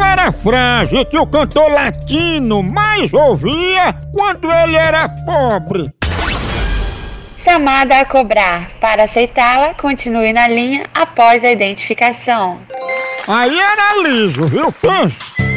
Qual era a frase que o cantor latino mais ouvia quando ele era pobre? Chamada a cobrar. Para aceitá-la, continue na linha após a identificação. Aí era liso, viu? Pensa.